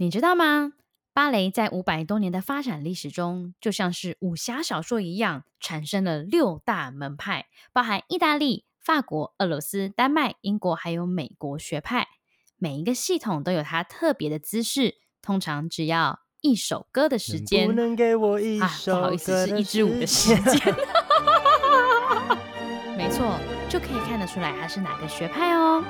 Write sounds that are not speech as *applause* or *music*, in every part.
你知道吗？芭蕾在五百多年的发展历史中，就像是武侠小说一样，产生了六大门派，包含意大利、法国、俄罗斯、丹麦、英国还有美国学派。每一个系统都有它特别的姿势，通常只要一首歌的时间。能不能给我一首歌的时间？啊，不好意思，是一支舞的时间。*laughs* 没错，就可以看得出来它是哪个学派哦。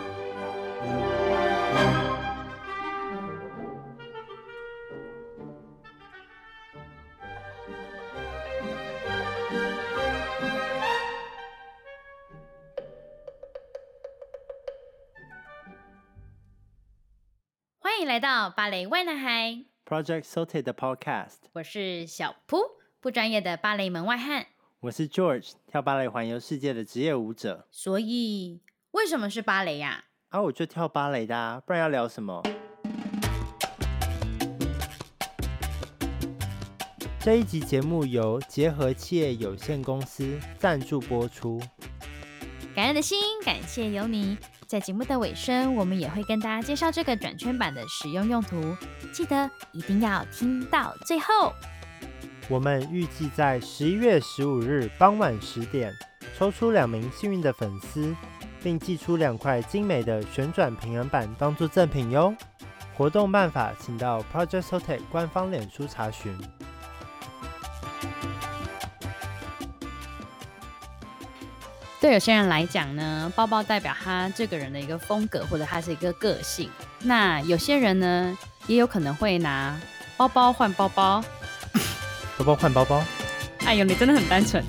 来到芭蕾 why 男孩 Project Sauté 的 Podcast。我是小扑，不专业的芭蕾门外汉。我是 George，跳芭蕾环游世界的职业舞者。所以，为什么是芭蕾呀？啊，我就跳芭蕾的啊，不然要聊什么？这一集节目由结合企业有限公司赞助播出。感恩的心，感谢有你。在节目的尾声，我们也会跟大家介绍这个转圈板的使用用途，记得一定要听到最后。我们预计在十一月十五日傍晚十点抽出两名幸运的粉丝，并寄出两块精美的旋转平衡板当做赠品哟。活动办法，请到 Project Sauté 官方脸书查询。对有些人来讲呢，包包代表他这个人的一个风格，或者他是一个个性。那有些人呢，也有可能会拿包包换包包，包包换包包。哎呦，你真的很单纯。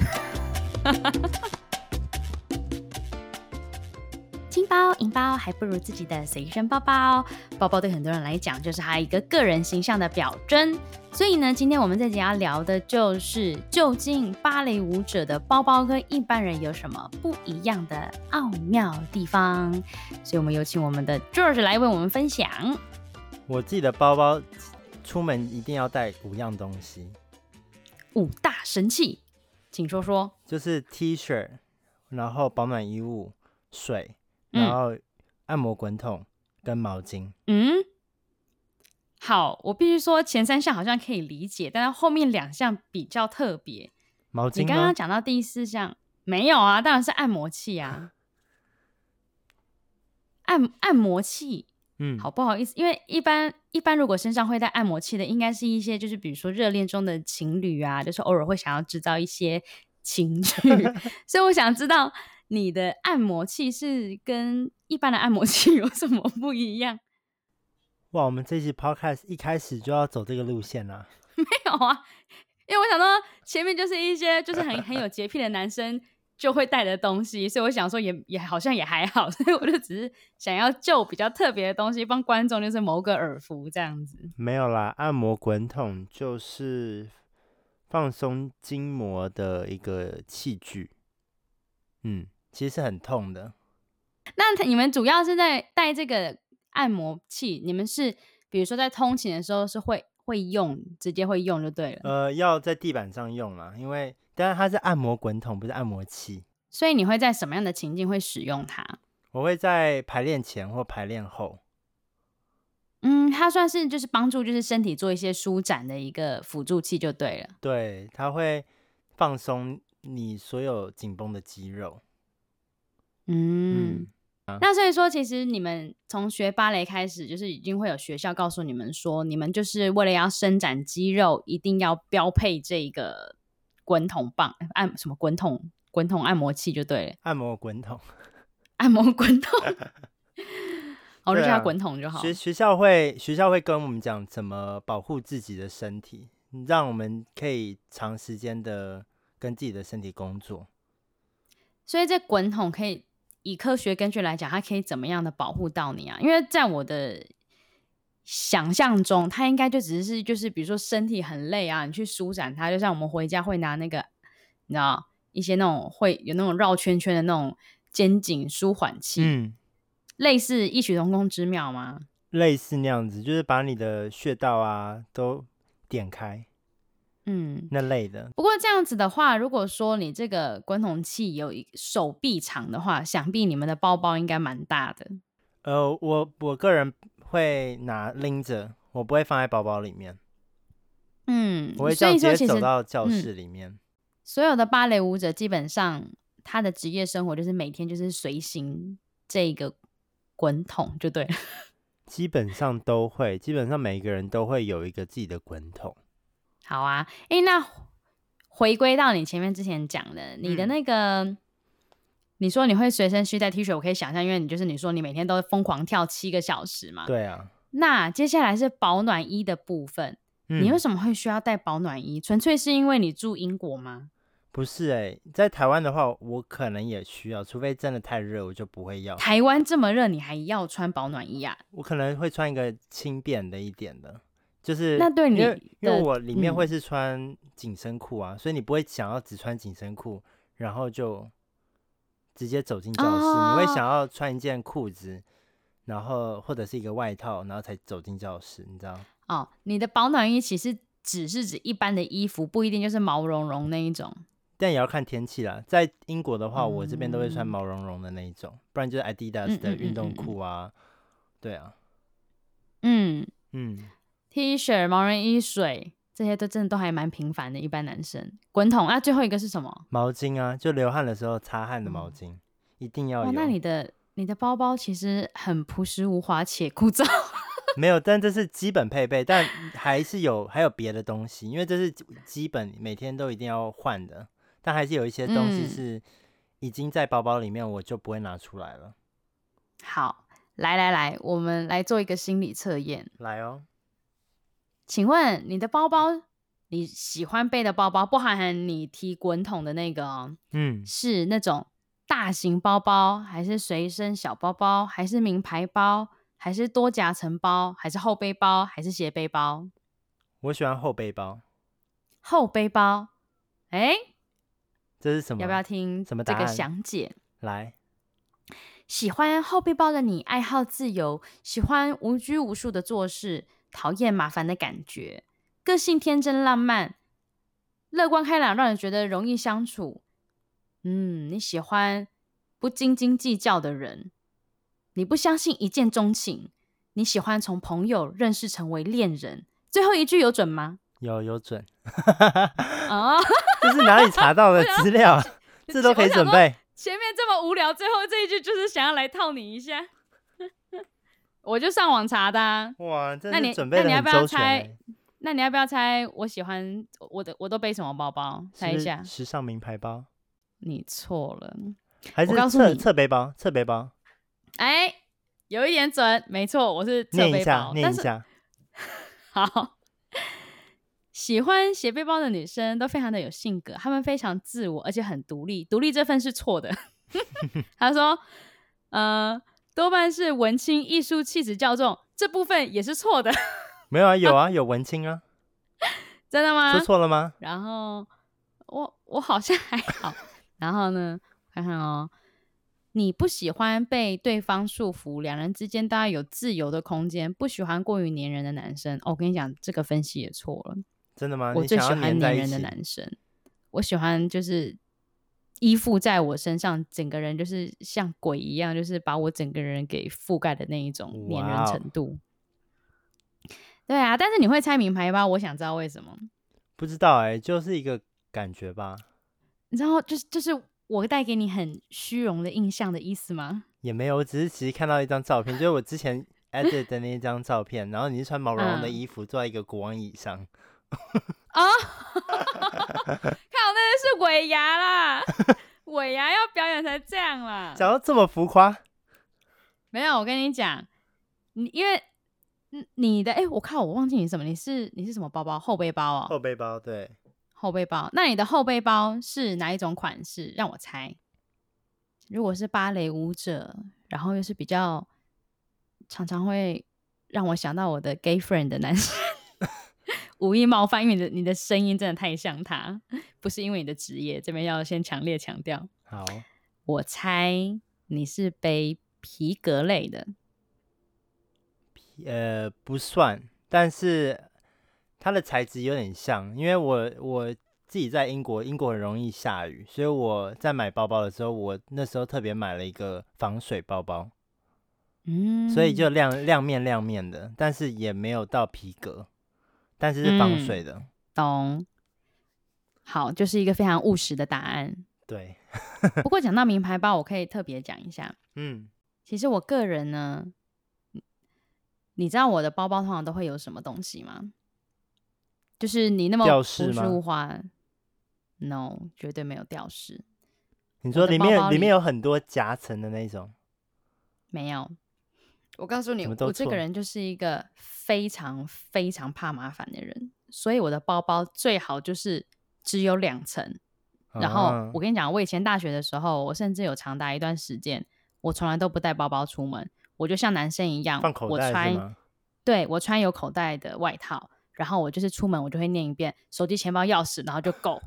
包银包还不如自己的随身包包。包包对很多人来讲，就是他一个个人形象的表征。所以呢，今天我们这集要聊的就是，究竟芭蕾舞者的包包跟一般人有什么不一样的奥妙地方？所以我们有请我们的 George 来为我们分享。我自己的包包出门一定要带五样东西，五大神器，请说说。就是 T 恤，然后保暖衣物、水，然后按摩滚筒跟毛巾。嗯。好，我必须说前三项好像可以理解，但是后面两项比较特别。毛巾？你刚刚讲到第四项没有啊？当然是按摩器啊，*laughs* 按按摩器。嗯，好不好意思，因为一般一般如果身上会带按摩器的，应该是一些就是比如说热恋中的情侣啊，就是偶尔会想要制造一些情趣，*laughs* 所以我想知道你的按摩器是跟一般的按摩器 *laughs* 有什么不一样？哇，我们这期 podcast 一开始就要走这个路线啊？*laughs* 没有啊，因为我想说前面就是一些就是很很有洁癖的男生就会带的东西，所以我想说也也好像也还好，*laughs* 所以我就只是想要就比较特别的东西帮观众就是谋个耳福这样子。没有啦，按摩滚筒就是放松筋膜的一个器具，嗯，其实是很痛的。那你们主要是在带这个？按摩器，你们是比如说在通勤的时候是会会用，直接会用就对了。呃，要在地板上用啦，因为当然它是按摩滚筒，不是按摩器。所以你会在什么样的情境会使用它？我会在排练前或排练后。嗯，它算是就是帮助就是身体做一些舒展的一个辅助器就对了。对，它会放松你所有紧绷的肌肉。嗯。嗯那所以说，其实你们从学芭蕾开始，就是已经会有学校告诉你们说，你们就是为了要伸展肌肉，一定要标配这个滚筒棒，按什么滚筒滚筒按摩器就对了。按摩滚筒，*laughs* 按摩滚筒，*laughs* 我就叫它滚筒就好。学学校会学校会跟我们讲怎么保护自己的身体，让我们可以长时间的跟自己的身体工作。所以这滚筒可以。以科学根据来讲，它可以怎么样的保护到你啊？因为在我的想象中，它应该就只是就是，比如说身体很累啊，你去舒展它，就像我们回家会拿那个，你知道一些那种会有那种绕圈圈的那种肩颈舒缓器，嗯，类似异曲同工之妙吗？类似那样子，就是把你的穴道啊都点开。嗯，那类的。不过这样子的话，如果说你这个滚筒器有一手臂长的话，想必你们的包包应该蛮大的。呃，我我个人会拿拎着，我不会放在包包里面。嗯，我会这样直接走到教室里面。嗯、所有的芭蕾舞者基本上他的职业生活就是每天就是随行这个滚筒，就对了。*laughs* 基本上都会，基本上每一个人都会有一个自己的滚筒。好啊，哎、欸，那回归到你前面之前讲的，你的那个，嗯、你说你会随身携带 T 恤，我可以想象，因为你就是你说你每天都疯狂跳七个小时嘛。对啊。那接下来是保暖衣的部分，嗯、你为什么会需要带保暖衣？纯粹是因为你住英国吗？不是哎、欸，在台湾的话，我可能也需要，除非真的太热，我就不会要。台湾这么热，你还要穿保暖衣啊？我可能会穿一个轻便的一点的，就是那对你因为，因为我里面会是穿紧身裤啊，嗯、所以你不会想要只穿紧身裤，然后就直接走进教室，哦、你会想要穿一件裤子，然后或者是一个外套，然后才走进教室，你知道？哦，你的保暖衣其实只是指一般的衣服，不一定就是毛茸茸那一种。但也要看天气啦，在英国的话，嗯、我这边都会穿毛茸茸的那一种，不然就是 Adidas 的运动裤啊，对啊，嗯。嗯，T 恤、毛绒衣、水这些都真的都还蛮平凡的，一般男生滚筒啊，最后一个是什么？毛巾啊，就流汗的时候擦汗的毛巾，嗯、一定要有。那你的你的包包其实很朴实无华且枯燥。*laughs* 没有，但这是基本配备，但还是有还有别的东西，因为这是基本每天都一定要换的。但还是有一些东西是已经在包包里面，我就不会拿出来了。嗯、好，来来来，我们来做一个心理测验。来哦，请问你的包包，你喜欢背的包包，不含你提滚筒的那个哦，嗯，是那种大型包包，还是随身小包包，还是名牌包，还是多夹层包，还是后背包，还是斜背包？我喜欢后背包。后背包，哎。这是什么？要不要听这个详解？来，喜欢后背包的你，爱好自由，喜欢无拘无束的做事，讨厌麻烦的感觉，个性天真浪漫，乐观开朗，让人觉得容易相处。嗯，你喜欢不斤斤计较的人，你不相信一见钟情，你喜欢从朋友认识成为恋人。最后一句有准吗？有有准。*laughs* 哦。这是哪里查到的 *laughs* 资料？*laughs* 这都可以准备。前面这么无聊，最后这一句就是想要来套你一下。我就上网查的、啊。哇，那你。那你要不要猜？那你要不要猜？我喜欢我的，我都背什么包包？猜一下。时尚名牌包。你错了。还是侧侧背包？侧背包。哎，有一点准，没错，我是侧背包。念一下，念一下。好。喜欢斜背包的女生都非常的有性格，她们非常自我，而且很独立。独立这份是错的。*laughs* 他说，呃，多半是文青，艺术气质较重，这部分也是错的。没有啊，有啊，*laughs* 有文青啊。真的吗？说错了吗？然后我我好像还好。然后呢，看看哦，你不喜欢被对方束缚，两人之间大概有自由的空间，不喜欢过于黏人的男生。哦，我跟你讲，这个分析也错了。真的吗？我最喜欢黏人的男生，我喜欢就是依附在我身上，整个人就是像鬼一样，就是把我整个人给覆盖的那一种黏人程度。对啊，但是你会猜名牌包，我想知道为什么？不知道哎、欸，就是一个感觉吧。你知道，就是就是我带给你很虚荣的印象的意思吗？也没有，我只是其实看到一张照片，就是我之前 *laughs* edit 的那一张照片，然后你是穿毛茸茸的衣服，坐在一个国王椅上。啊！*laughs* 看我那个是尾牙啦，尾牙要表演才这样啦。讲到这么浮夸，没有。我跟你讲，你因为你的哎、欸，我靠，我忘记你什么？你是你是什么包包？后背包哦。后背包，对，后背包。那你的后背包是哪一种款式？让我猜。如果是芭蕾舞者，然后又是比较常常会让我想到我的 gay friend 的男生。无意冒犯，因为你的你的声音真的太像他，*laughs* 不是因为你的职业，这边要先强烈强调。好，我猜你是背皮革类的。呃，不算，但是它的材质有点像，因为我我自己在英国，英国很容易下雨，所以我在买包包的时候，我那时候特别买了一个防水包包。嗯，所以就亮亮面亮面的，但是也没有到皮革，但是是防水的。嗯、懂。好，就是一个非常务实的答案。对。不过讲到名牌包，我可以特别讲一下。嗯，其实我个人呢，你知道我的包包通常都会有什么东西吗？就是你那么朴实无华，no，绝对没有吊饰。你说里面里，里面有很多夹层的那种？没有。我告诉你，我这个人就是一个非常非常怕麻烦的人，所以我的包包最好就是只有两层。然后我跟你讲，我以前大学的时候，我甚至有长达一段时间，我从来都不带包包出门，我就像男生一样，我穿，对，我穿有口袋的外套，然后我就是出门，我就会念一遍手机、钱包、钥匙，然后就够。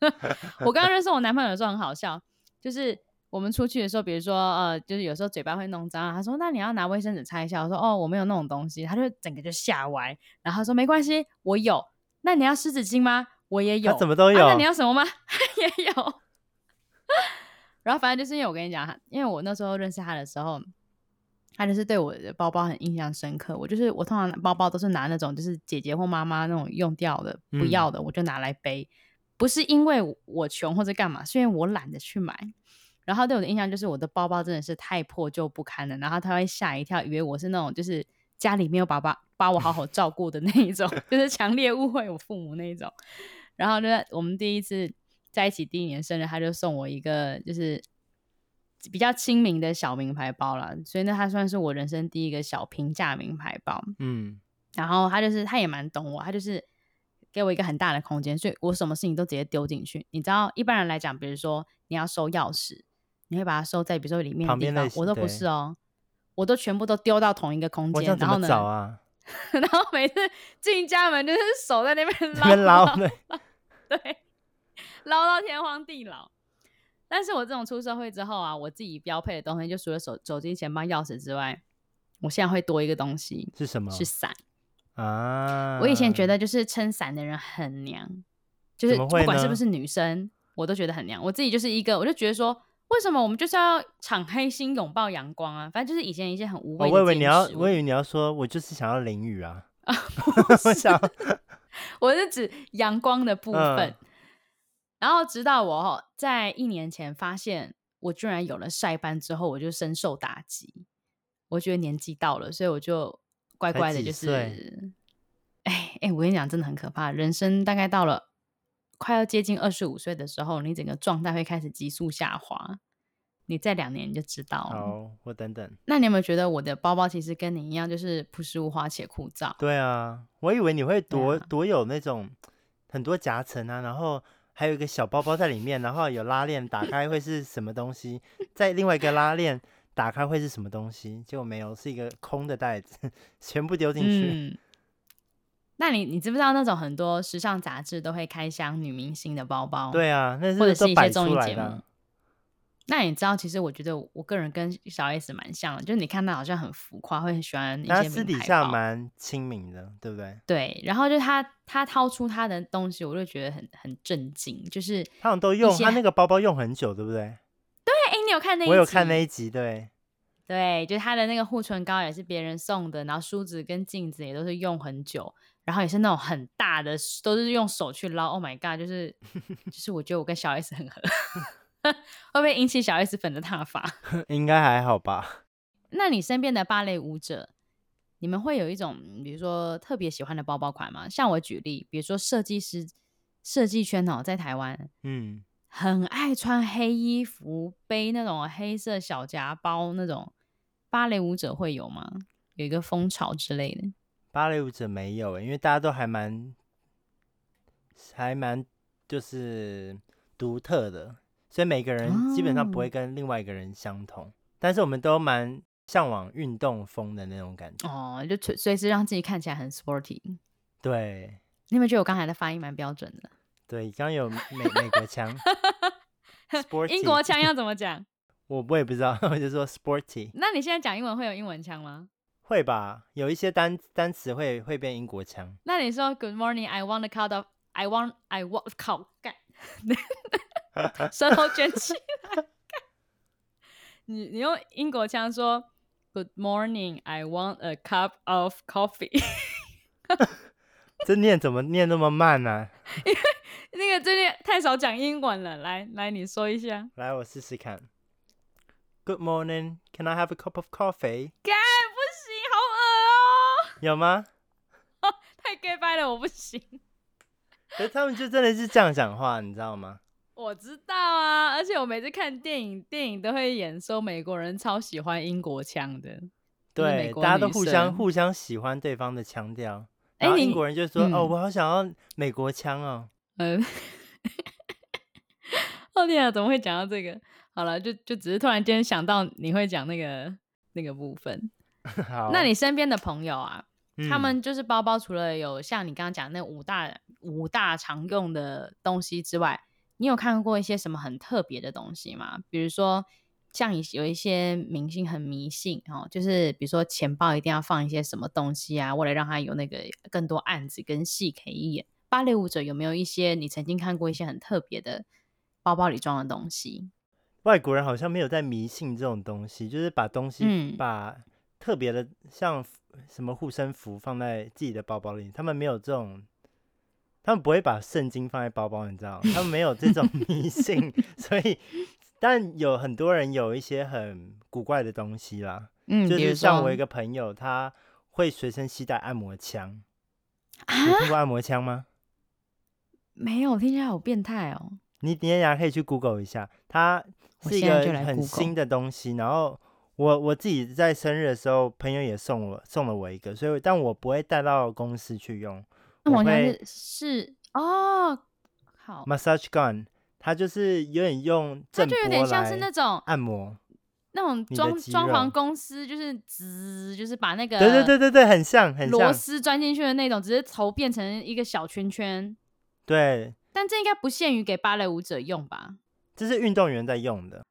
*laughs* 我刚刚认识我男朋友的时候很好笑，就是我们出去的时候，比如说呃，就是有时候嘴巴会弄脏，他说那你要拿卫生纸擦一下，我说哦，我没有那种东西，他就整个就吓歪，然后他说没关系，我有，那你要湿纸巾吗？我也有，他怎么都有？啊、那你要什么吗？*laughs* 也有。*laughs* 然后反正就是因为我跟你讲，因为我那时候认识他的时候，他就是对我的包包很印象深刻。我就是我通常包包都是拿那种就是姐姐或妈妈那种用掉的、不要的，嗯、我就拿来背。不是因为我穷或者干嘛，是因为我懒得去买。然后对我的印象就是我的包包真的是太破旧不堪了。然后他会吓一跳，以为我是那种就是家里没有爸爸把我好好照顾的那一种，*laughs* 就是强烈误会我父母那一种。然后呢，我们第一次在一起第一年生日，他就送我一个就是比较亲民的小名牌包了，所以呢，他算是我人生第一个小平价名牌包。嗯，然后他就是他也蛮懂我，他就是给我一个很大的空间，所以我什么事情都直接丢进去。你知道，一般人来讲，比如说你要收钥匙，你会把它收在比如说里面的地方，我都不是哦，我都全部都丢到同一个空间。然后呢，*laughs* 然后每次进家门就是手在那边捞。对，捞到天荒地老。但是我这种出社会之后啊，我自己标配的东西就除了手手机、钱包、钥匙之外，我现在会多一个东西，是什么？是伞啊！我以前觉得就是撑伞的人很娘，就是不管是不是女生，我都觉得很娘。我自己就是一个，我就觉得说，为什么我们就是要敞开心拥抱阳光啊？反正就是以前一些很无谓的、哦。我以为你要，我以为你要说，我就是想要淋雨啊！*laughs* 啊 *laughs* 我想。*laughs* 我是指阳光的部分，嗯、然后直到我在一年前发现我居然有了晒斑之后，我就深受打击。我觉得年纪到了，所以我就乖乖的，就是，哎哎，我跟你讲，真的很可怕。人生大概到了快要接近二十五岁的时候，你整个状态会开始急速下滑。你再两年你就知道了。哦，我等等。那你有没有觉得我的包包其实跟你一样，就是朴实无华且枯燥？对啊，我以为你会多、啊、多有那种很多夹层啊，然后还有一个小包包在里面，然后有拉链，打开会是什么东西？在另外一个拉链打开会是什么东西？结果没有，是一个空的袋子，*laughs* 全部丢进去。嗯、那你你知不知道那种很多时尚杂志都会开箱女明星的包包？对啊，那是或者是一些综艺节目。那你知道，其实我觉得我个人跟小 S 蛮像的，就是你看她好像很浮夸，会很喜欢一些私底下蛮亲民的，对不对？对，然后就她她掏出她的东西，我就觉得很很震惊，就是她好像都用她那个包包用很久，对不对？对，哎，你有看那一集？我有看那一集，对对，就是他的那个护唇膏也是别人送的，然后梳子跟镜子也都是用很久，然后也是那种很大的，都是用手去捞。Oh my god，就是 *laughs* 就是我觉得我跟小 S 很合。*laughs* 会不会引起小 S 粉的挞伐？*laughs* 应该还好吧。那你身边的芭蕾舞者，你们会有一种比如说特别喜欢的包包款吗？像我举例，比如说设计师、设计圈哦，在台湾，嗯，很爱穿黑衣服，背那种黑色小夹包那种芭蕾舞者会有吗？有一个风潮之类的？芭蕾舞者没有，因为大家都还蛮还蛮就是独特的。所以每个人基本上不会跟另外一个人相同，哦、但是我们都蛮向往运动风的那种感觉哦，就随随时让自己看起来很 sporty。对，你有没有觉得我刚才的发音蛮标准的？对，刚刚有美美国腔，*laughs* 英国腔要怎么讲？*laughs* 我我也不知道，我就说 sporty。那你现在讲英文会有英文腔吗？会吧，有一些单单词会会变英国腔。那你说 Good morning, I want a cup of I want I want 靠干。舌头卷起来，你你用英国腔说 Good morning, I want a cup of coffee。这念怎么念那么慢呢、啊？因为那个最近太少讲英文了。来来，你说一下。来，我试试看。Good morning, can I have a cup of coffee？*laughs* 有吗？*laughs* 太 gay 掰了，我不行。可是他们就真的是这样讲话，你知道吗？我知道啊，而且我每次看电影，电影都会演说美国人超喜欢英国腔的。对，大家都互相互相喜欢对方的腔调。然后英国人就说：“哦，我好想要美国腔哦。*laughs* ”嗯。哦天啊，怎么会讲到这个？好了，就就只是突然间想到你会讲那个那个部分。好。那你身边的朋友啊，嗯、他们就是包包，除了有像你刚刚讲那五大五大常用的东西之外，你有看过一些什么很特别的东西吗？比如说，像有一些明星很迷信哦，就是比如说钱包一定要放一些什么东西啊，为了让他有那个更多案子跟戏可以演。芭蕾舞者有没有一些你曾经看过一些很特别的包包里装的东西？外国人好像没有在迷信这种东西，就是把东西、嗯、把特别的像什么护身符放在自己的包包里，他们没有这种，他们不会把圣经放在包包，你知道？他们没有这种 *laughs* 迷信，所以但有很多人有一些很古怪的东西啦，嗯，就是像我一个朋友，他会随身携带按摩枪，啊、你听过按摩枪吗？没有，听起来好变态哦。你等一下可以去 Google 一下，它是一个很新的东西。然后我我自己在生日的时候，朋友也送我送了我一个，所以但我不会带到公司去用。那我会是哦，好，massage gun，它就是有点用它就有点像是那种按摩，那种装装潢公司就是滋，就是把那个对对对对对，很像很像螺丝钻进去的那种，只是头变成一个小圈圈，对。但这应该不限于给芭蕾舞者用吧？这是运动员在用的。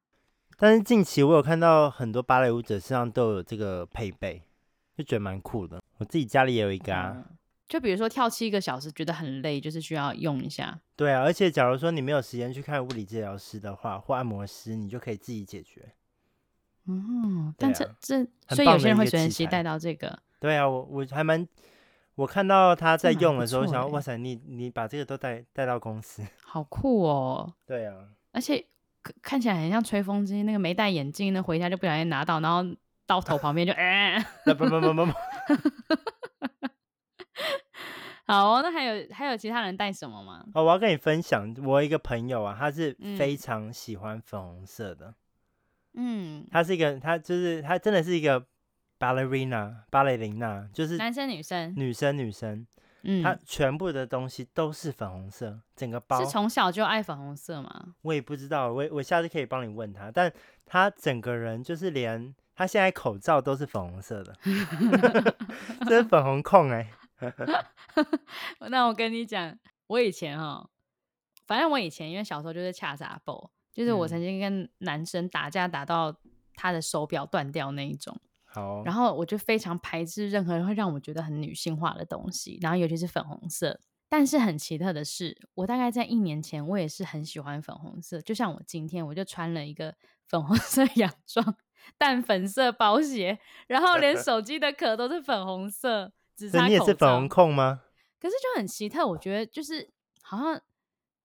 但是近期我有看到很多芭蕾舞者身上都有这个配备，就觉得蛮酷的。我自己家里也有一个啊。嗯、就比如说跳七个小时觉得很累，就是需要用一下。对啊，而且假如说你没有时间去看物理治疗师的话，或按摩师，你就可以自己解决。嗯，但这、啊、这，所以有些人会随身携带到这个。对啊，我我还蛮。我看到他在用的时候，想说哇塞，你你把这个都带带到公司，好酷哦！对啊，而且看起来很像吹风机，那个没戴眼镜，那回家就不小心拿到，然后到头旁边就 *laughs* 哎，不不不不不，*laughs* 好哦，那还有还有其他人带什么吗？哦，我要跟你分享，我一个朋友啊，他是非常喜欢粉红色的，嗯，他是一个，他就是他真的是一个。Ballerina，芭蕾琳娜，就是男生女生，女生女生，嗯，他全部的东西都是粉红色，整个包是从小就爱粉红色吗？我也不知道，我我下次可以帮你问他，但他整个人就是连他现在口罩都是粉红色的，*laughs* 这是粉红控哎、欸。*laughs* 那我跟你讲，我以前哈，反正我以前因为小时候就是恰杂包，就是我曾经跟男生打架打到他的手表断掉那一种。好，然后我就非常排斥任何人会让我觉得很女性化的东西，然后尤其是粉红色。但是很奇特的是，我大概在一年前，我也是很喜欢粉红色。就像我今天，我就穿了一个 *laughs* 粉红色洋装、淡粉色包鞋，然后连 *laughs* 手机的壳都是粉红色，只差口罩。你也是粉红控吗？可是就很奇特，我觉得就是好像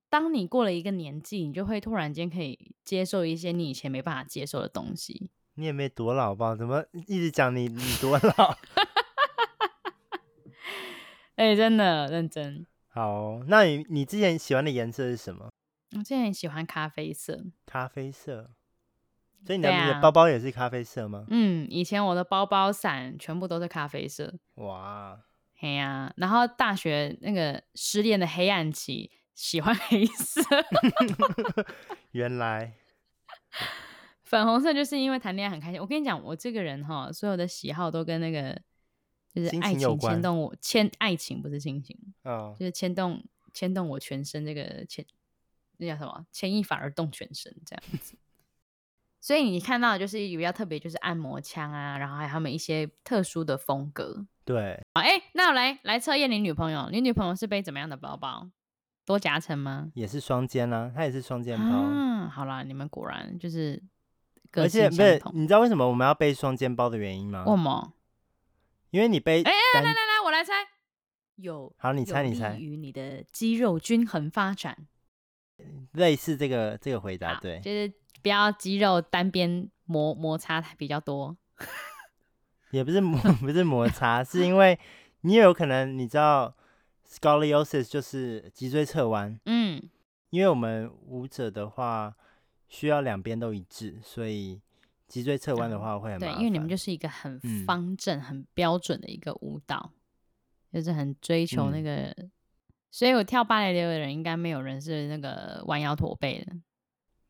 当你过了一个年纪，你就会突然间可以接受一些你以前没办法接受的东西。你也没多老吧？怎么一直讲你你多老？*laughs* 哎、欸，真的认真。好，那你你之前喜欢的颜色是什么？我之前喜欢咖啡色。咖啡色。所以你的，啊、你的包包也是咖啡色吗？嗯，以前我的包包、伞全部都是咖啡色。哇。嘿呀，啊，然后大学那个失恋的黑暗期，喜欢 *laughs* 黑色。*laughs* 原来。粉红色就是因为谈恋爱很开心。我跟你讲，我这个人哈，所有的喜好都跟那个就是爱情牵动我，牵爱情不是亲情，哦，就是牵动牵动我全身。这个牵那叫什么？牵一发而动全身这样子。所以你看到的就是比较特别，就是按摩枪啊，然后还有他们一些特殊的风格。对，好，哎，那我来来测验你女朋友，你女朋友是背怎么样的包包？多夹层吗？也是双肩啊，她也是双肩包。嗯，好啦，你们果然就是。而且不是。你知道为什么我们要背双肩包的原因吗？为什么？因为你背哎来来来，我来猜。有好，你猜你猜与，你的肌肉均衡发展。类似这个这个回答对。就是不要肌肉单边摩摩擦比较多。*laughs* 也不是摩 *laughs* 不是摩擦，是因为你也有可能你知道 scoliosis 就是脊椎侧弯，嗯，因为我们舞者的话需要两边都一致，所以脊椎侧弯的话会很。对，因为你们就是一个很嗯方正、很标准的一个舞蹈，就是很追求那个，嗯所以我跳芭蕾的人应该没有人是那个弯腰驼背的。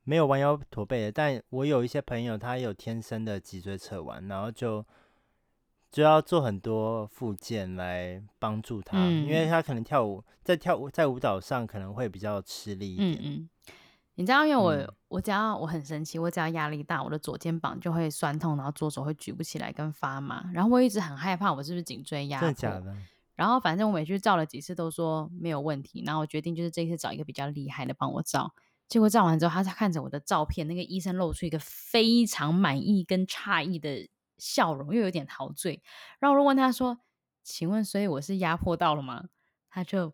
没有弯腰驼背的，但我有一些朋友他有天生的脊椎侧弯，然后就就要做很多附件来帮助他，嗯因为他可能跳舞在跳舞在舞蹈上可能会比较吃力一点。你知道，因为我、嗯我只要我很生气，我只要压力大，我的左肩膀就会酸痛，然后左手会举不起来跟发麻，然后我一直很害怕我是不是颈椎压迫。真的假的？然后反正我每去照了几次都说没有问题，然后我决定就是这一次找一个比较厉害的帮我照。结果照完之后，他看着我的照片，那个医生露出一个非常满意跟诧异的笑容，又有点陶醉。然后我就问他说：“请问，所以我是压迫到了吗？”他就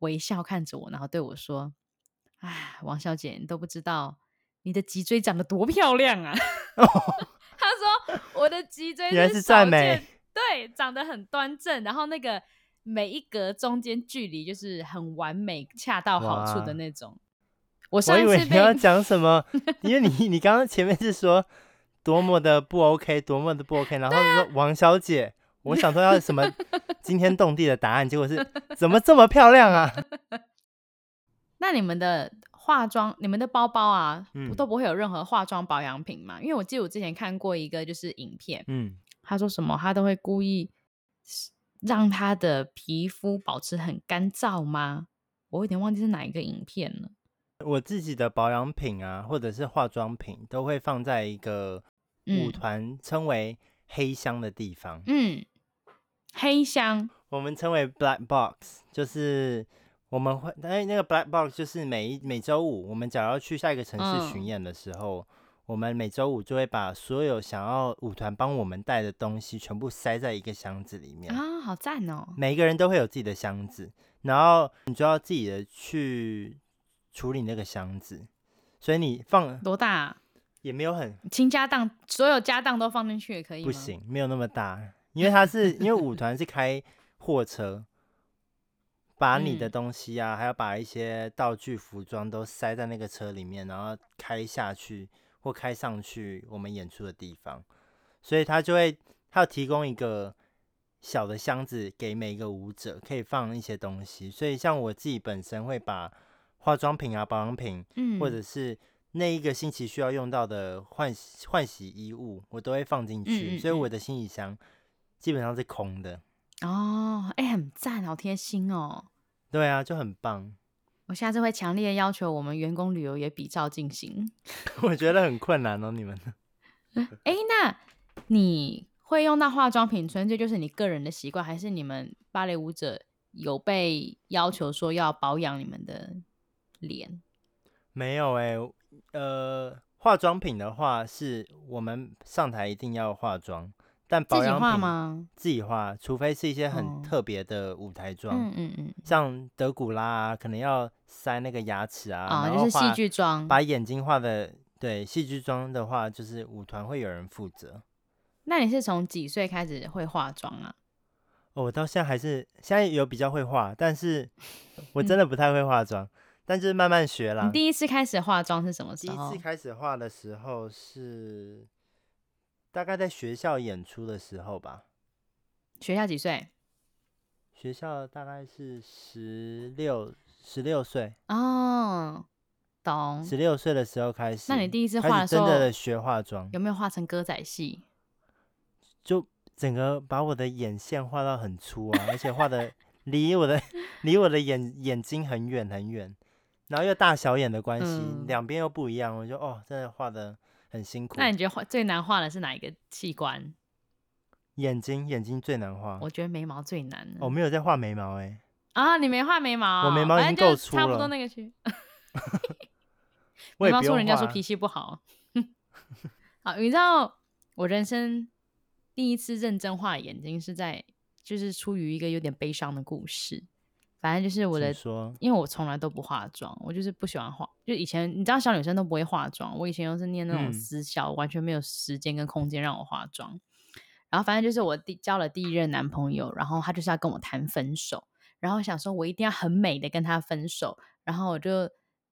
微笑看着我，然后对我说：“哎，王小姐，你都不知道你的脊椎长得多漂亮啊！” *laughs* 他说：“我的脊椎原来是少赞美。”对，长得很端正，然后那个每一格中间距离就是很完美、恰到好处的那种。我上一次你要讲什么，*laughs* 因为你你刚刚前面是说多么的不 OK，多么的不 OK，然后你说王小姐，我想说要什么 *laughs* 惊天动地的答案，结果是怎么这么漂亮啊？那你们的化妆、你们的包包啊，嗯都不会有任何化妆保养品吗？因为我记得我之前看过一个就是影片，嗯，他说什么，他都会故意让他的皮肤保持很干燥吗？我有点忘记是哪一个影片了。我自己的保养品啊，或者是化妆品，都会放在一个舞团称为黑箱的地方。嗯，黑箱，我们称为 black box，就是我们会，哎，那个 black box 就是每一每周五，我们假如要去下一个城市巡演的时候，嗯、我们每周五就会把所有想要舞团帮我们带的东西全部塞在一个箱子里面啊，好赞哦！每一个人都会有自己的箱子，然后你就要自己的去处理那个箱子，所以你放多大、啊？也没有很倾家荡，所有家当都放进去也可以？不行，没有那么大，因为它是因为舞团是开货车，把你的东西啊，嗯、还要把一些道具、服装都塞在那个车里面，然后开下去或开上去我们演出的地方，所以他就会他要提供一个小的箱子给每一个舞者，可以放一些东西。所以像我自己本身会把化妆品啊、保养品，嗯，或者是那一个星期需要用到的换洗换洗衣物，我都会放进去。嗯嗯嗯，所以我的行李箱基本上是空的。哦，哎、欸，很赞，好贴心哦。对啊，就很棒。我下次会强烈要求我们员工旅游也比照进行。*laughs* 我觉得很困难哦，你们。*laughs* 哎、欸，那你会用到化妆品，纯粹就是你个人的习惯，还是你们芭蕾舞者有被要求说要保养你们的脸？没有哎、欸，呃，化妆品的话是我们上台一定要化妆，但保养品自己化吗？自己化，除非是一些很特别的舞台妆、哦，嗯嗯嗯，像德古拉啊，可能要塞那个牙齿啊，啊、就是戏剧妆，把眼睛画的，对，戏剧妆的话就是舞团会有人负责。那你是从几岁开始会化妆啊？哦，我到现在还是现在有比较会化，但是 *laughs* 我真的不太会化妆。嗯但就是慢慢学啦。你第一次开始化妆是什么时候？第一次开始化的时候是大概在学校演出的时候吧。学校几岁？学校大概是十六十六岁。哦，懂。十六岁的时候开始。那你第一次画的时候，真的学化妆，有没有画成歌仔戏？就整个把我的眼线画到很粗啊，而且画的离我的离我的眼眼睛很远很远。然后又大小眼的关系，嗯、两边又不一样，我就哦，真的画得很辛苦。那你觉得画最难画的是哪一个器官？眼睛，眼睛最难画。我觉得眉毛最难。我、哦、没有在画眉毛哎、欸。啊，你没画眉毛？*laughs* 我眉毛已经够粗了。差不多那个区。眉毛说人家说脾气不好。好，你知道我人生第一次认真画眼睛是在，就是出于一个有点悲伤的故事。反正就是我的，因为我从来都不化妆，我就是不喜欢化。就以前你知道，小女生都不会化妆。我以前又是念那种私校，嗯、完全没有时间跟空间让我化妆。然后反正就是我第交了第一任男朋友，然后他就是要跟我谈分手，然后想说我一定要很美的跟他分手，然后我就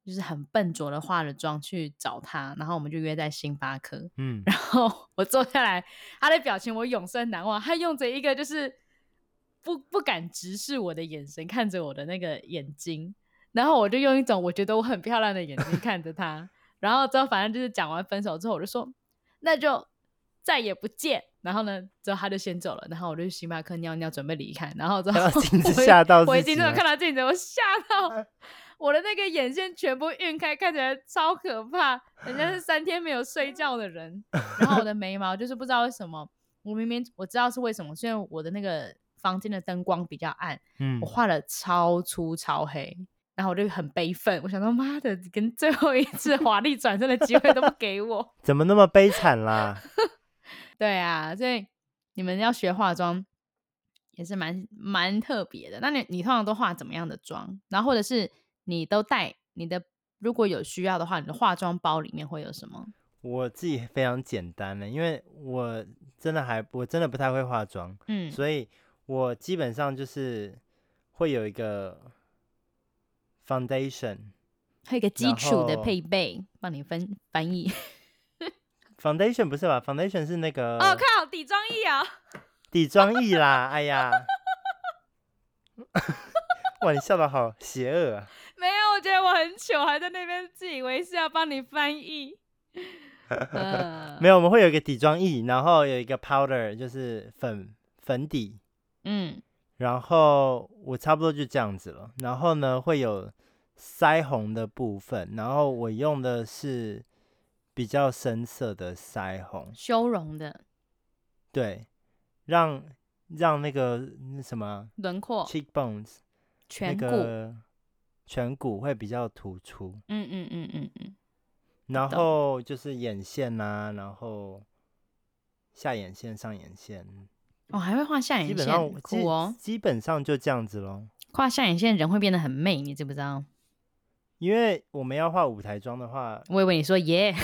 就是很笨拙的化了妆去找他，然后我们就约在星巴克。嗯，然后 *laughs* 我坐下来，他的表情我永生难忘，他用着一个就是。不不敢直视我的眼神看着我的那个眼睛，然后我就用一种我觉得我很漂亮的眼睛看着他，然后之后反正就是讲完分手之后，我就说那就再也不见。然后呢，之后他就先走了，然后我就去星巴克尿尿准备离开，然后之后镜子吓到，我一进去看到镜子，我吓到 *laughs* 我的那个眼线全部晕开，看起来超可怕，人家是三天没有睡觉的人。然后我的眉毛就是不知道为什么，我明明我知道是为什么，虽然我的那个。房间的灯光比较暗，嗯，我画了超粗超黑，然后我就很悲愤，我想说妈的，跟最后一次 *laughs* 华丽转身的机会都不给我，*laughs* 怎么那么悲惨啦？*laughs* 对啊，所以你们要学化妆也是蛮蛮特别的。那你你通常都化怎么样的妆？然后或者是你都带你的，如果有需要的话，你的化妆包里面会有什么？我自己非常简单的，因为我真的还我真的不太会化妆，嗯，所以。我基本上就是会有一个 foundation，还有一个基础的配备，帮你分翻译。*laughs* *laughs* foundation 不是吧？foundation 是那个哦，靠，底妆液啊，*laughs* 底妆液啦！哎呀，哇，你笑得好邪恶啊！没有，我觉得我很糗，还在那边自以为是要帮你翻译。呃、没有，我们会有一个底妆液，然后有一个 powder，就是粉粉底。嗯，然后我差不多就这样子了。然后呢，会有腮红的部分，然后我用的是比较深色的腮红，修容的。对，让让那个那什么轮廓 cheekbones 颧骨，那个颧骨会比较突出。嗯嗯嗯嗯嗯。然后就是眼线啊，然后下眼线、上眼线。哦，还会画下眼线，酷哦！基本上就这样子咯。画下眼线人会变得很媚，你知不知道？因为我们要画舞台妆的话，我以为你说耶，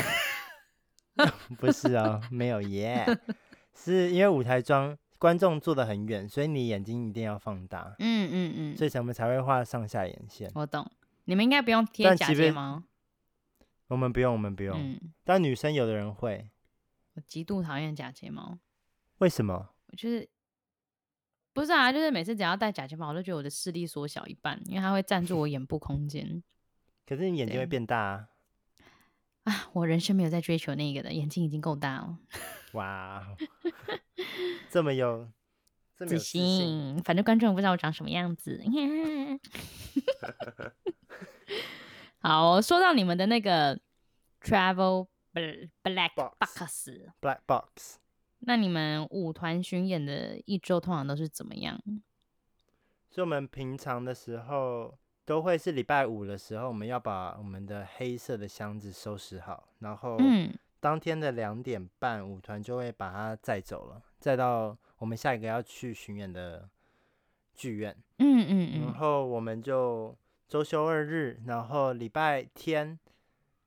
*laughs* 不是啊、哦，没有耶，是因为舞台妆观众坐得很远，所以你眼睛一定要放大。嗯嗯嗯，所以我们才会画上下眼线。我懂，你们应该不用贴假睫毛。我们不用，我们不用。嗯、但女生有的人会。我极度讨厌假睫毛。为什么？就是不是啊，就是每次只要戴假睫毛，我都觉得我的视力缩小一半，因为它会占住我眼部空间。*laughs* 可是你眼睛会变大啊！*laughs* 啊，我人生没有在追求那个的，眼睛已经够大了。哇，*laughs* 这么有这么有自信，反正观众不知道我长什么样子。好，说到你们的那个 travel black box，black box。那你们舞团巡演的一周通常都是怎么样？所以我们平常的时候都会是礼拜五的时候，我们要把我们的黑色的箱子收拾好，然后当天的两点半，舞团就会把它载走了，载到我们下一个要去巡演的剧院。嗯嗯嗯。然后我们就周休二日，然后礼拜天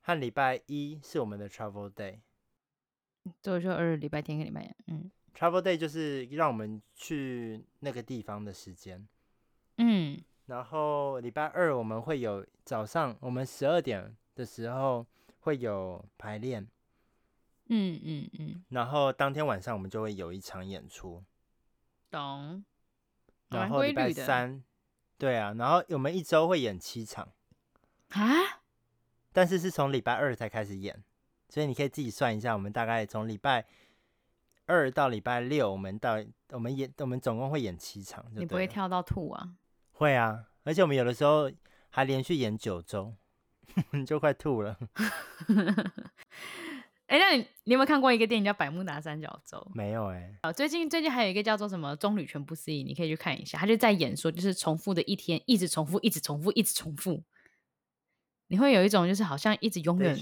和礼拜一是我们的 travel day。周休二日，礼拜天跟礼拜天，嗯，Travel Day 就是让我们去那个地方的时间，嗯，然后礼拜二我们会有早上，我们十二点的时候会有排练，嗯嗯嗯，然后当天晚上我们就会有一场演出，懂，然后礼拜三，对啊，然后我们一周会演七场，啊，但是是从礼拜二才开始演。所以你可以自己算一下，我们大概从礼拜二到礼拜六，我们到我们演，我们总共会演七场。你不会跳到吐啊？会啊，而且我们有的时候还连续演九周，*laughs* 你就快吐了。*laughs* 哎、欸，那你你有没有看过一个电影叫《百慕达三角洲》？没有哎、欸。最近最近还有一个叫做什么《棕榈全部思议》，你可以去看一下。他就在演说，就是重复的一天，一直重复，一直重复，一直重复。你会有一种就是好像一直永远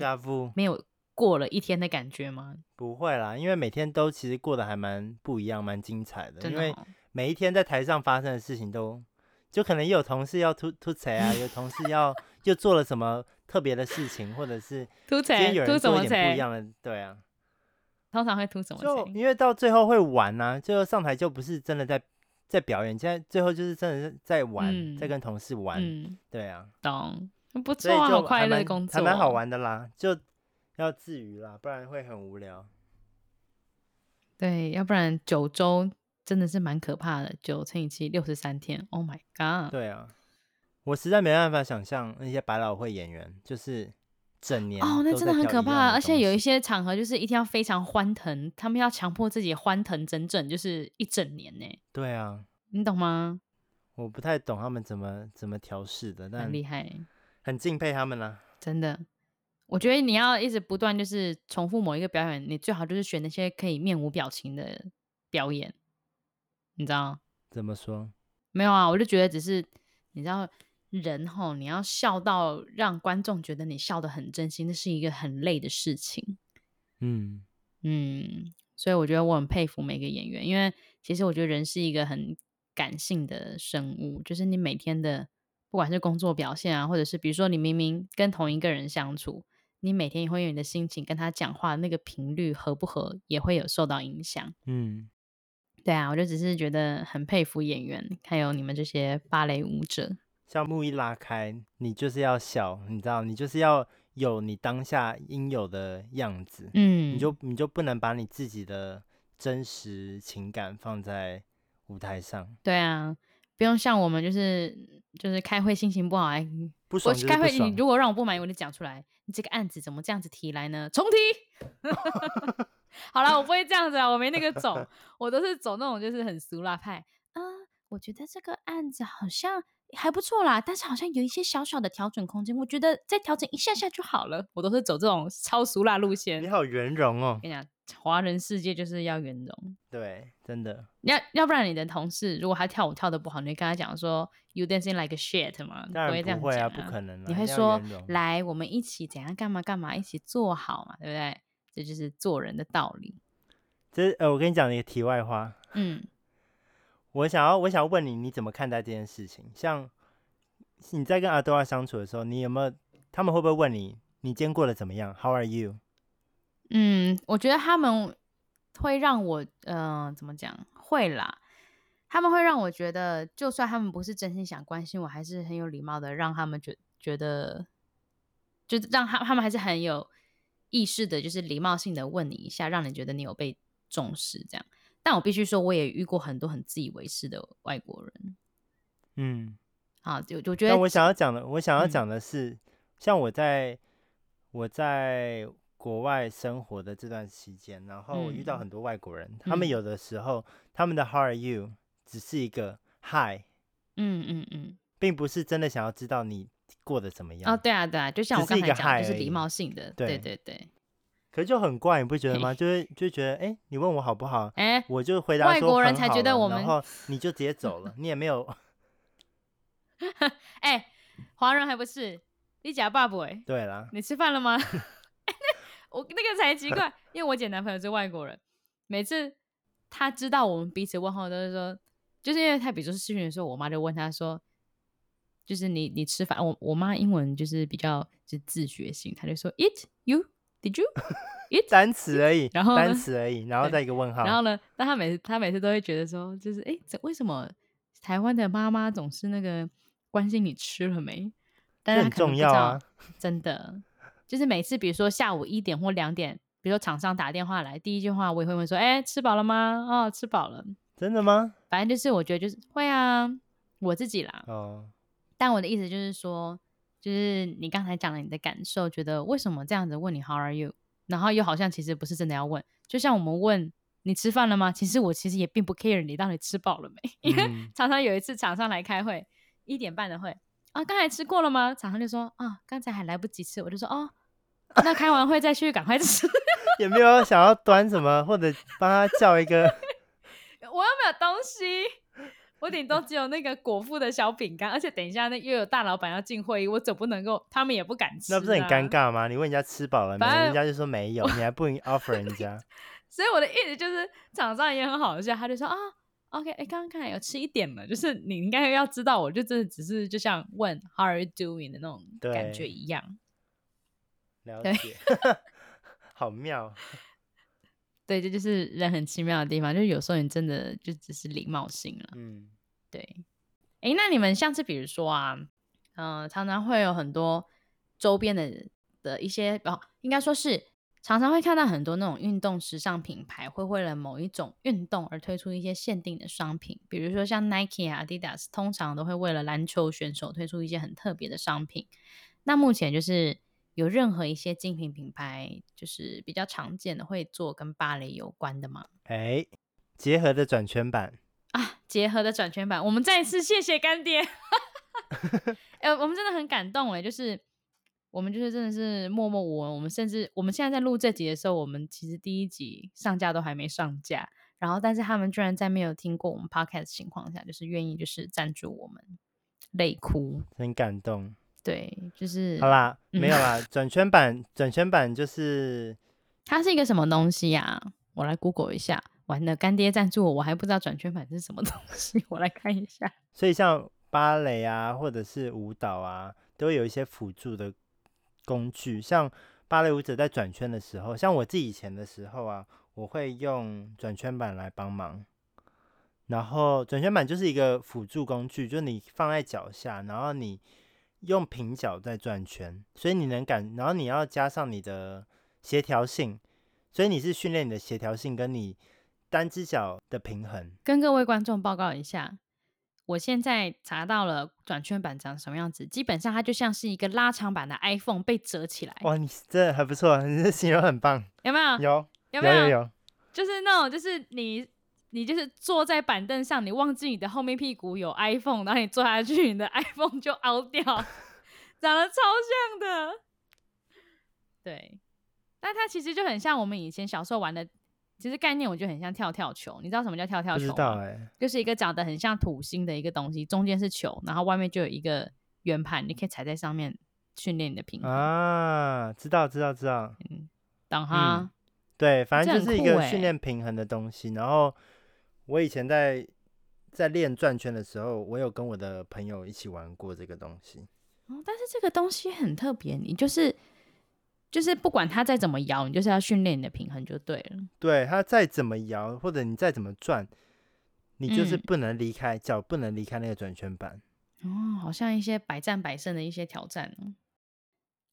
没有。过了一天的感觉吗？不会啦，因为每天都其实过得还蛮不一样，蛮精彩的。的哦、因为每一天在台上发生的事情都，就可能也有同事要突突踩啊，有同事要 *laughs* 又做了什么特别的事情，或者是 *laughs* 突踩，今天有人做一点不一样的，对啊。通常会突什么？就因为到最后会玩啊，最后上台就不是真的在在表演，现在最后就是真的是在玩，嗯、在跟同事玩。嗯、对啊，懂，不错啊，好快乐的工作，还蛮好玩的啦。就要自娱啦，不然会很无聊。对，要不然九周真的是蛮可怕的，九乘以七，六十三天。Oh my god！对啊，我实在没办法想象那些百老汇演员就是。整年哦，那真的很可怕，而且有一些场合就是一定要非常欢腾，他们要强迫自己欢腾整整就是一整年呢。对啊，你懂吗？我不太懂他们怎么怎么调试的，但很厉害，很敬佩他们啦。真的，我觉得你要一直不断就是重复某一个表演，你最好就是选那些可以面无表情的表演，你知道？怎么说？没有啊，我就觉得只是你知道。人吼，你要笑到让观众觉得你笑得很真心，那是一个很累的事情。嗯嗯，所以我觉得我很佩服每个演员，因为其实我觉得人是一个很感性的生物，就是你每天的不管是工作表现啊，或者是比如说你明明跟同一个人相处，你每天也会有你的心情跟他讲话那个频率合不合，也会有受到影响。嗯，对啊，我就只是觉得很佩服演员，还有你们这些芭蕾舞者。像幕一拉开，你就是要笑，你知道，你就是要有你当下应有的样子，嗯，你就你就不能把你自己的真实情感放在舞台上。对啊，不用像我们就是就是开会心情不好，哎，不爽就是。我开会，你如果让我不满意，我就讲出来，你这个案子怎么这样子提来呢？重提。*laughs* 好了，我不会这样子啊，我没那个种，我都是走那种就是很俗辣派。啊、呃，我觉得这个案子好像。还不错啦，但是好像有一些小小的调整空间，我觉得再调整一下下就好了。我都是走这种超俗辣路线。你好圆融哦！跟你讲，华人世界就是要圆融。对，真的。要要不然你的同事如果他跳舞跳的不好，你会跟他讲说 “You dancing like a shit” 吗？当然不会啊，不会这样讲啊，不可能。你会说：“来，我们一起怎样干嘛干嘛，一起做好嘛，对不对？”这就是做人的道理。这呃，我跟你讲一个题外话。嗯。*laughs* 我想要，我想要问你，你怎么看待这件事情？像你在跟阿多拉相处的时候，你有没有？他们会不会问你，你今天过得怎么样？How are you？嗯，我觉得他们会让我，嗯、呃，怎么讲？会啦，他们会让我觉得，就算他们不是真心想关心我，还是很有礼貌的，让他们觉觉得，就让他他们还是很有意识的，就是礼貌性的问你一下，让你觉得你有被重视，这样。但我必须说，我也遇过很多很自以为是的外国人。嗯，好，就我觉得。但我想要讲的，我想要讲的是，嗯、像我在我在国外生活的这段期间，然后我遇到很多外国人，嗯、他们有的时候、嗯、他们的 How are you 只是一个 Hi，嗯嗯嗯，并不是真的想要知道你过得怎么样。哦，对啊，对啊，就像我刚才讲，就是礼貌性的，对对对。可是就很怪，你不觉得吗？就是就觉得，哎、欸，你问我好不好？哎、欸，我就回答说外国人才觉得我们，然后你就直接走了，你也没有。*laughs* 哎、欸，华人还不是？你假爸爸？对啦，你吃饭了吗？*laughs* 我那个才奇怪，因为我姐男朋友是外国人，每次他知道我们彼此问候都是说，就是因为他比如说视讯的时候，我妈就问他说，就是你你吃饭？我我妈英文就是比较就是自学型，他就说 eat you。Did you？*laughs* *laughs* 单词而已，然后单词而已，然后再一个问号。然后呢？但他每次他每次都会觉得说，就是哎，这为什么台湾的妈妈总是那个关心你吃了没？但是很重要啊，真的，就是每次比如说下午一点或两点，比如说厂商打电话来，第一句话我也会问说，哎，吃饱了吗？哦，吃饱了。真的吗？反正就是我觉得就是会啊，我自己啦。哦。但我的意思就是说。就是你刚才讲了你的感受，觉得为什么这样子问你 How are you，然后又好像其实不是真的要问，就像我们问你吃饭了吗？其实我其实也并不 care 你到底吃饱了没，因为常常有一次厂商来开会，一点半的会啊，刚才吃过了吗？厂商就说啊，刚才还来不及吃，我就说哦，*laughs* 那开完会再去赶快吃，*laughs* 有没有想要端什么或者帮他叫一个？*laughs* 我又没有东西，我顶多只有那个果腹的小饼干，而且等一下那又有大老板要进会议，我总不能够，他们也不敢吃，啊，那不是很尴尬吗？你问人家吃饱了没，人家就说没有，你还不 offer 人家。所以我的意思就是，厂商也很好笑，他就说啊，OK，哎，刚刚看来有吃一点了，就是你应该要知道，我就真的只是就像问 How are you doing 的那种感觉一样。了解，*laughs* 好妙。对，这就是人很奇妙的地方，就是有时候你真的就只是礼貌性了。嗯，对。哎，那你们像是比如说啊，嗯、呃，常常会有很多周边的的一些，哦，应该说是常常会看到很多那种运动时尚品牌会为了某一种运动而推出一些限定的商品，比如说像 Nike 啊、Adidas，通常都会为了篮球选手推出一些很特别的商品。那目前就是。有任何一些精品品牌，就是比较常见的，会做跟芭蕾有关的吗？哎，结合的转圈版啊，结合的转圈版，我们再一次谢谢干爹。*laughs* 哎、欸，我们真的很感动哎，就是我们就是真的是默默无闻，我们甚至我们现在在录这集的时候，我们其实第一集上架都还没上架，然后但是他们居然在没有听过我们 podcast 的情况下，就是愿意就是赞助我们，泪哭，很感动。对，就是好啦，没有啦。*laughs* 转圈板，转圈板就是它是一个什么东西呀、啊？我来 Google 一下。完了，干爹赞助我，我还不知道转圈板是什么东西。我来看一下。所以像芭蕾啊，或者是舞蹈啊，都有一些辅助的工具。像芭蕾舞者在转圈的时候，像我自己以前的时候啊，我会用转圈板来帮忙。然后转圈板就是一个辅助工具，就是你放在脚下，然后你。用平角在转圈，所以你能感，然后你要加上你的协调性，所以你是训练你的协调性跟你单只脚的平衡。跟各位观众报告一下，我现在查到了转圈板长什么样子，基本上它就像是一个拉长版的 iPhone 被折起来。哇，你这还不错，你这形容很棒。有没有？有，有没有？有有有。就是那种，就是你。你就是坐在板凳上，你忘记你的后面屁股有 iPhone，然后你坐下去，你的 *laughs* iPhone 就凹掉，长得超像的。对，但它其实就很像我们以前小时候玩的，其实概念我觉得很像跳跳球。你知道什么叫跳跳球吗？知道欸。就是一个长得很像土星的一个东西，中间是球，然后外面就有一个圆盘，你可以踩在上面训练你的平衡。啊，知道知道知道。嗯，等哈、嗯。对，反正就是一个训练平衡的东西，然后。我以前在在练转圈的时候，我有跟我的朋友一起玩过这个东西。哦，但是这个东西很特别，你就是就是不管它再怎么摇，你就是要训练你的平衡就对了。对，它再怎么摇，或者你再怎么转，你就是不能离开脚，嗯、不能离开那个转圈板。哦，好像一些百战百胜的一些挑战。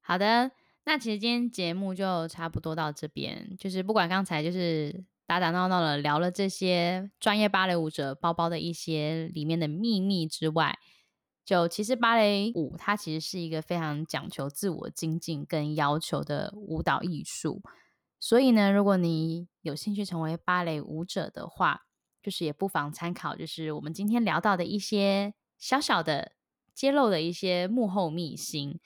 好的，那其实今天节目就差不多到这边，就是不管刚才就是。打打闹闹的聊了这些专业芭蕾舞者包包的一些里面的秘密之外，就其实芭蕾舞它其实是一个非常讲求自我精进跟要求的舞蹈艺术。所以呢，如果你有兴趣成为芭蕾舞者的话，就是也不妨参考，就是我们今天聊到的一些小小的揭露的一些幕后秘辛。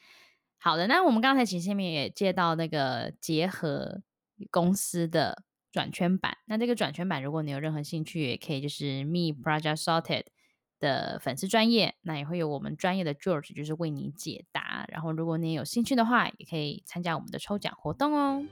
好的，那我们刚才其实前面也接到那个结合公司的。转圈版，那这个转圈版，如果你有任何兴趣，也可以就是 Me Project Sorted 的粉丝专业，那也会有我们专业的 George 就是为你解答。然后，如果你有兴趣的话，也可以参加我们的抽奖活动哦。